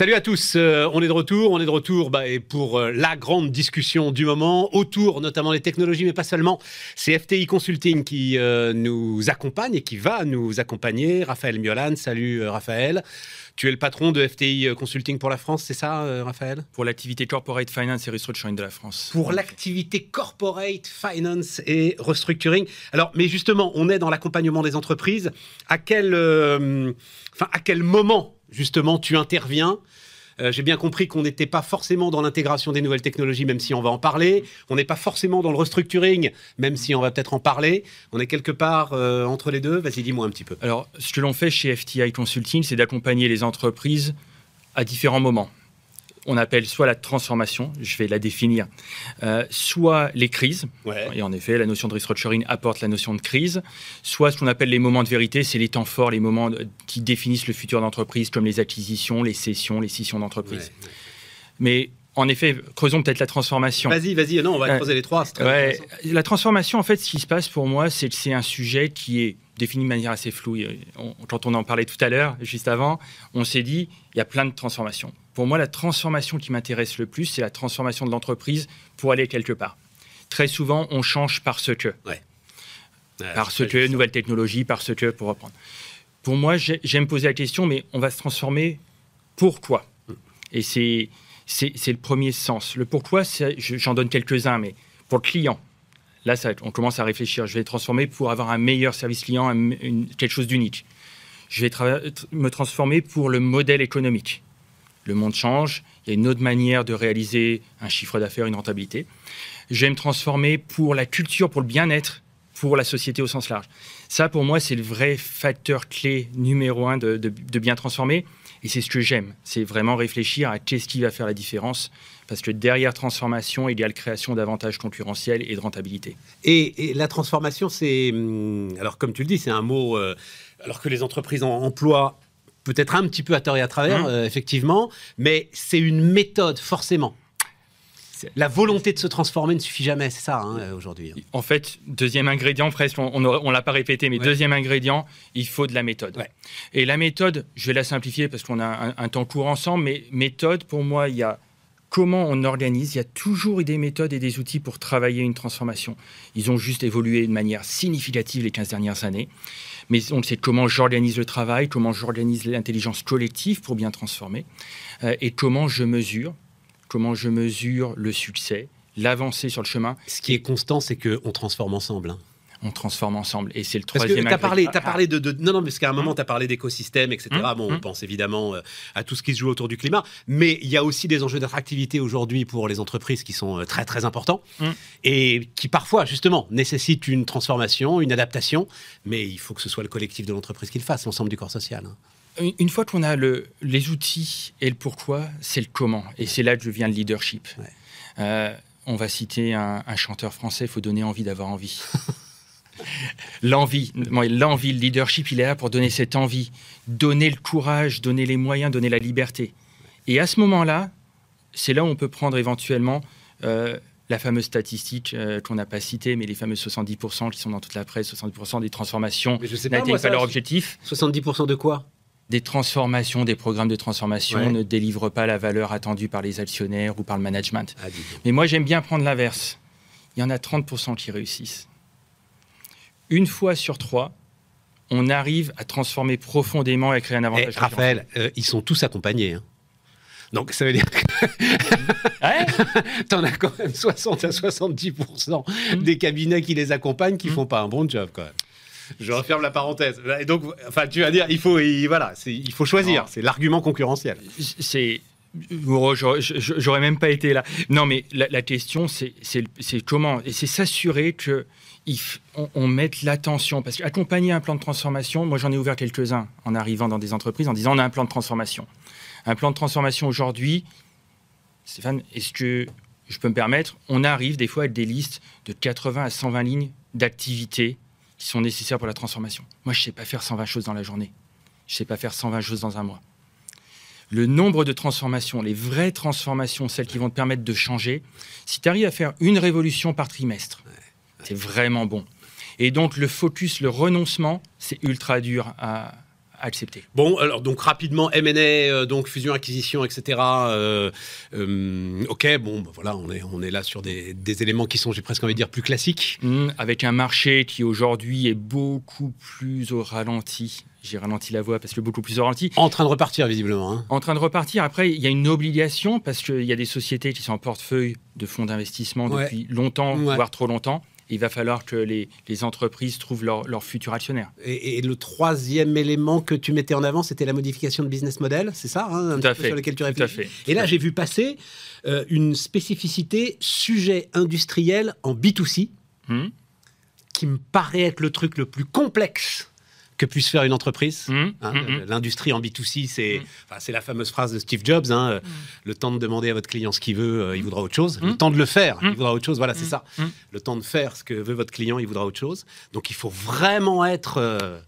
Salut à tous, euh, on est de retour, on est de retour bah, et pour euh, la grande discussion du moment autour notamment des technologies, mais pas seulement. C'est FTI Consulting qui euh, nous accompagne et qui va nous accompagner. Raphaël Miolan, salut Raphaël. Tu es le patron de FTI Consulting pour la France, c'est ça Raphaël? Pour l'activité Corporate Finance et Restructuring de la France. Pour l'activité Corporate Finance et Restructuring. Alors, mais justement, on est dans l'accompagnement des entreprises. À quel, à quel moment justement, tu interviens. Euh, j'ai bien compris qu'on n'était pas forcément dans l'intégration des nouvelles technologies, même si on va en parler. On n'est pas forcément dans le restructuring, même si on va peut-être en parler. On est quelque part euh, entre les deux. Vas-y, dis-moi un petit peu. Alors, ce que l'on fait chez FTI Consulting, c'est d'accompagner les entreprises à différents moments on appelle soit la transformation, je vais la définir, euh, soit les crises, et en effet, la notion de restructuring apporte la notion de crise, soit ce qu'on appelle les moments de vérité, c'est les temps forts, les moments qui définissent le futur d'entreprise, comme les acquisitions, les cessions, les scissions d'entreprise. Mais en effet, creusons peut-être la transformation. Vas-y, vas-y, non, on va creuser les trois. la transformation, en fait, ce qui se passe pour moi, c'est que c'est un sujet qui est défini de manière assez floue. quand on en parlait tout à l'heure, juste avant, on s'est dit, il y a plein de transformations. Pour moi, la transformation qui m'intéresse le plus, c'est la transformation de l'entreprise pour aller quelque part. Très souvent, on change parce que. Ouais. parce que, nouvelle technologie, parce que, pour reprendre. Pour moi, j'aime poser la question, mais on va se transformer pourquoi? Mm. Et c'est, c'est, le premier sens. Le pourquoi, j'en donne quelques-uns, mais pour le client, là, ça, on commence à réfléchir. Je vais transformer pour avoir un meilleur service client, quelque chose d'unique. Je vais me transformer pour le modèle économique le monde change, il y a une autre manière de réaliser un chiffre d'affaires, une rentabilité. Je me transformer pour la culture, pour le bien-être, pour la société au sens large. Ça, pour moi, c'est le vrai facteur clé numéro un de, bien transformer. Et c'est ce que j'aime. C'est vraiment réfléchir à qu'est-ce qui va faire la différence. Parce que derrière transformation, il y a la création d'avantages concurrentiels et de rentabilité. Et, la transformation, c'est. Hum, alors, comme tu le dis, c'est un mot. Euh, alors que les entreprises en emploient peut-être un petit peu à tort et à travers, mmh. euh, effectivement, mais c'est une méthode, forcément. La volonté de se transformer ne suffit jamais, c'est ça hein, aujourd'hui. Hein. En fait, deuxième ingrédient, presque, on ne l'a pas répété, mais deuxième ingrédient, il faut de la méthode. Et la méthode, je vais la simplifier parce qu'on a un, un, temps court ensemble, mais méthode, pour moi, il y a comment on organise. Il y a toujours des méthodes et des outils pour travailler une transformation. Ils ont juste évolué de manière significative les 15 dernières années. Mais on sait comment j'organise le travail, comment j'organise l'intelligence collective pour bien transformer, euh, et comment je mesure, comment je mesure le succès, l'avancée sur le chemin. Ce qui est constant, c'est qu'on transforme ensemble. Hein on transforme ensemble. Et c'est le troisième. Parce que as parlé, as parlé de, Non, non, parce qu'à un moment, hum. tu as parlé d'écosystème, etc. Hum, bon, on hum. pense évidemment euh, à tout ce qui se joue autour du climat. Mais il y a aussi des enjeux d'attractivité aujourd'hui pour les entreprises qui sont euh, très, très importants et qui parfois, justement, nécessitent une transformation, une adaptation. Mais il faut que ce soit le collectif de l'entreprise qui le fasse, l'ensemble du corps social. Hein. Une fois qu'on a le, les outils et le pourquoi, c'est le comment. Et c'est là que je viens le leadership. Euh, on va citer un, un chanteur français, il faut donner envie d'avoir envie. l'envie, l'envie, le leadership, il est là pour donner cette envie, donner le courage, donner les moyens, donner la liberté. Et à ce moment-là, c'est là où on peut prendre éventuellement euh, la fameuse statistique euh, qu'on n'a pas citée, mais les fameux 70% qui sont dans toute la presse, 70% des transformations n'atteignent pas, leur objectif. 70% de quoi? Des transformations, des programmes de transformation ne délivrent pas la valeur attendue par les actionnaires ou par le management. Ah, mais moi, j'aime bien prendre l'inverse. Il y en a 30% qui réussissent une fois sur trois, on arrive à transformer profondément et à créer un avantage. Et eh, Raphaël, euh, ils sont tous accompagnés. Hein. Donc ça veut dire que tu en as quand même 60 à 70% hmm. des cabinets qui les accompagnent qui ne hmm. font pas un bon job quand même. Je referme la parenthèse. Et donc, enfin, tu vas dire, il faut, voilà, il faut choisir. C'est l'argument concurrentiel. C'est J'aurais même pas été là. Non, mais la, question, c'est comment Et c'est s'assurer que on, met l'attention. Parce qu'accompagner un plan de transformation, moi j'en ai ouvert quelques-uns en arrivant dans des entreprises en disant on a un plan de transformation. Un plan de transformation aujourd'hui, Stéphane, est-ce que je peux me permettre On arrive des fois avec des listes de 80 à 120 lignes d'activités qui sont nécessaires pour la transformation. Moi, je ne sais pas faire 120 choses dans la journée. Je ne sais pas faire 120 choses dans un mois. Le nombre de transformations, les vraies transformations, celles qui vont te permettre de changer, si tu arrives à faire une révolution par trimestre, c'est vraiment bon. Et donc le focus, le renoncement, c'est ultra dur à, accepter. Bon, alors donc rapidement, M&A, euh, donc fusion, acquisition, etc. Euh, euh, ok, bon, bah, voilà, on est, on est là sur des, des éléments qui sont, j'ai presque envie de dire, plus classiques. Mmh, avec un marché qui aujourd'hui est beaucoup plus au ralenti. J'ai ralenti la voix parce que beaucoup plus ralenti. En train de repartir, visiblement. hein. En train de repartir. Après, il y a une obligation parce qu'il y a des sociétés qui sont en portefeuille de fonds d'investissement Ouais. depuis longtemps, Ouais. voire trop longtemps. Il va falloir que les, les entreprises trouvent leur, leur futur actionnaire. Et, et le troisième élément que tu mettais en avant, c'était la modification de business model, c'est ça hein, un petit peu. Sur lequel tu Tout à réfléchis. fait. Et là, j'ai vu passer euh, une spécificité sujet industriel en B2C, Mmh. qui me paraît être le truc le plus complexe que puisse faire une entreprise. Mmh, Hein, mmh, mmh. L'industrie en B2C, c'est enfin, la fameuse phrase de Steve Jobs hein, euh, le temps de demander à votre client ce qu'il veut, euh, il voudra autre chose. Le temps de le faire, il voudra autre chose. Voilà, c'est ça. Le temps de faire ce que veut votre client, il voudra autre chose. Donc il faut vraiment être euh,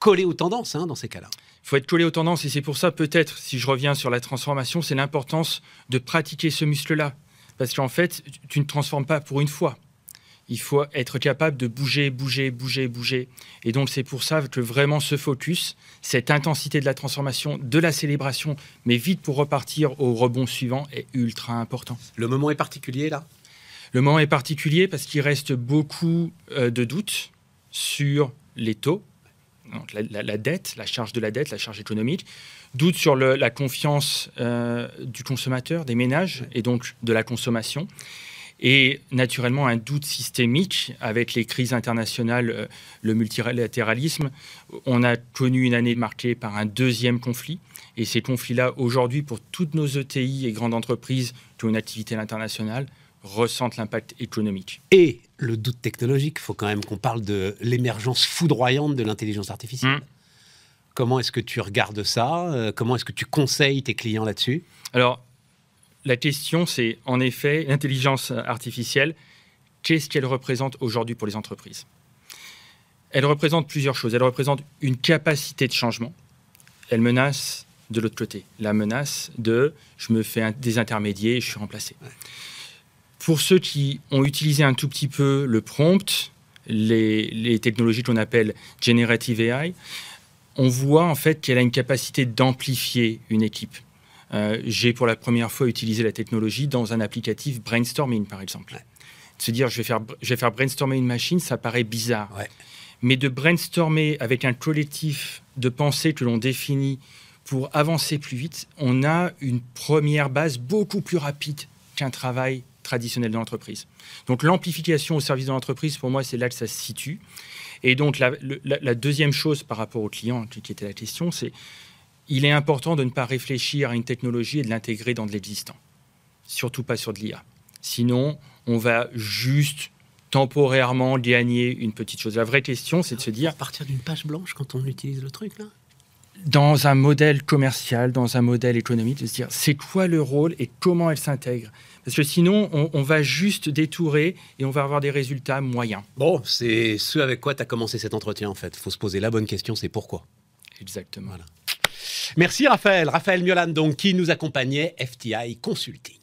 collé aux tendances hein, dans ces cas-là. Il faut être collé aux tendances et c'est pour ça peut-être, si je reviens sur la transformation, c'est l'importance de pratiquer ce muscle-là. Parce qu'en fait, tu ne transformes pas pour une fois. Il faut être capable de bouger, bouger, bouger, bouger. Et donc c'est pour ça que vraiment ce focus, cette intensité de la transformation, de la célébration, mais vite pour repartir au rebond suivant, est ultra important. Le moment est particulier là? Le moment est particulier parce qu'il reste beaucoup euh, de doutes sur les taux, donc la, la- la dette, la charge de la dette, la charge économique, doutes sur le- la confiance euh, du consommateur, des ménages et donc de la consommation. Et naturellement, un doute systémique avec les crises internationales, euh, le multilatéralisme. On a connu une année marquée par un deuxième conflit. Et ces conflits-là, aujourd'hui, pour toutes nos ETI et grandes entreprises qui ont une activité à l'international, ressentent l'impact économique. Et le doute technologique, il faut quand même qu'on parle de l'émergence foudroyante de l'intelligence artificielle. Mm. Comment est-ce que tu regardes ça? Euh, Comment est-ce que tu conseilles tes clients là-dessus? Alors, la question, c'est en effet, l'intelligence artificielle, qu'est-ce qu'elle représente aujourd'hui pour les entreprises? Elle représente plusieurs choses. Elle représente une capacité de changement. Elle menace de l'autre côté la menace de je me fais un- des intermédiaires et je suis remplacé. Pour ceux qui ont utilisé un tout petit peu le prompt, les, les technologies qu'on appelle generative AI, on voit en fait qu'elle a une capacité d'amplifier une équipe. Euh, J'ai pour la première fois utilisé la technologie dans un applicatif brainstorming, par exemple. Ouais. Se dire, je vais, faire, je vais faire brainstormer une machine, ça paraît bizarre. Ouais. Mais de brainstormer avec un collectif de pensées que l'on définit pour avancer plus vite, on a une première base beaucoup plus rapide qu'un travail traditionnel de l'entreprise. Donc l'amplification au service de l'entreprise, pour moi, c'est là que ça se situe. Et donc la, la- la deuxième chose par rapport au client, qui était la question, c'est il est important de ne pas réfléchir à une technologie et de l'intégrer dans de l'existant. Surtout pas sur de l'IA. Sinon, on va juste temporairement gagner une petite chose. La vraie question, c'est de se dire, À partir d'une page blanche quand on utilise le truc là dans un modèle commercial, dans un modèle économique, de se dire c'est quoi le rôle et comment elle s'intègre? Parce que sinon, on, on va juste détourer et on va avoir des résultats moyens. Bon, c'est ce avec quoi tu as commencé cet entretien en fait. Il faut se poser la bonne question, c'est pourquoi? Exactement. Voilà. Merci Raphaël. Raphaël Miolan, donc, qui nous accompagnait, FTI Consulting.